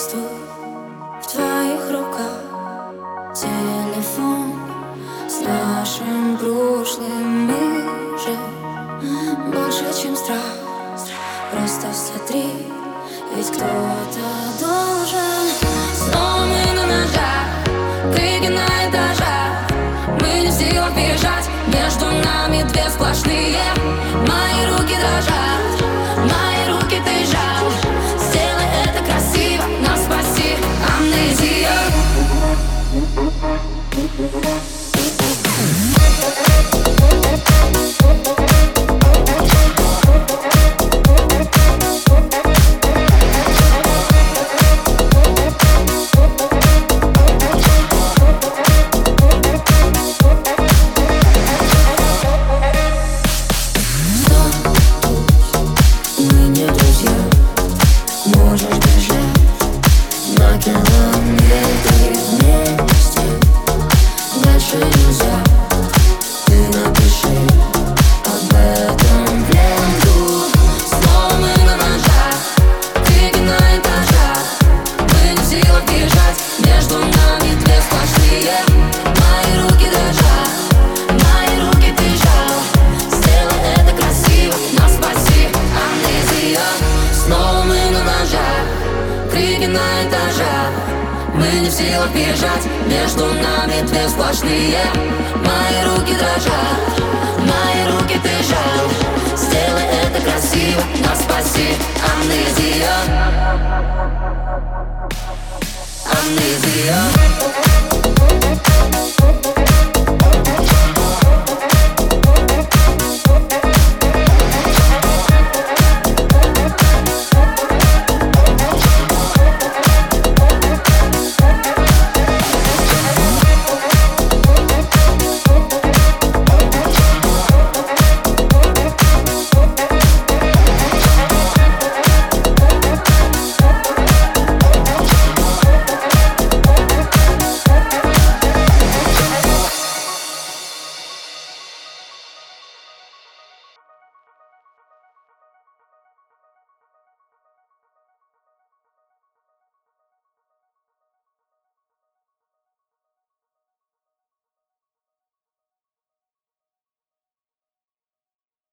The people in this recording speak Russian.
Чувствую в твоих руках. Телефон С нашим прошлым мы же Больше, чем страх. Просто смотри, ведь кто-то должен. Снова мы на ножах, крики на этажах Мы не в силах бежать, между нами две сплошные. Мои руки дрожат, можешь бежать На километры Мы не в силах бежать, между нами две сплошные. Мои руки дрожат, мои руки ты жал Сделай это красиво, нас спаси, амнезия Амнезия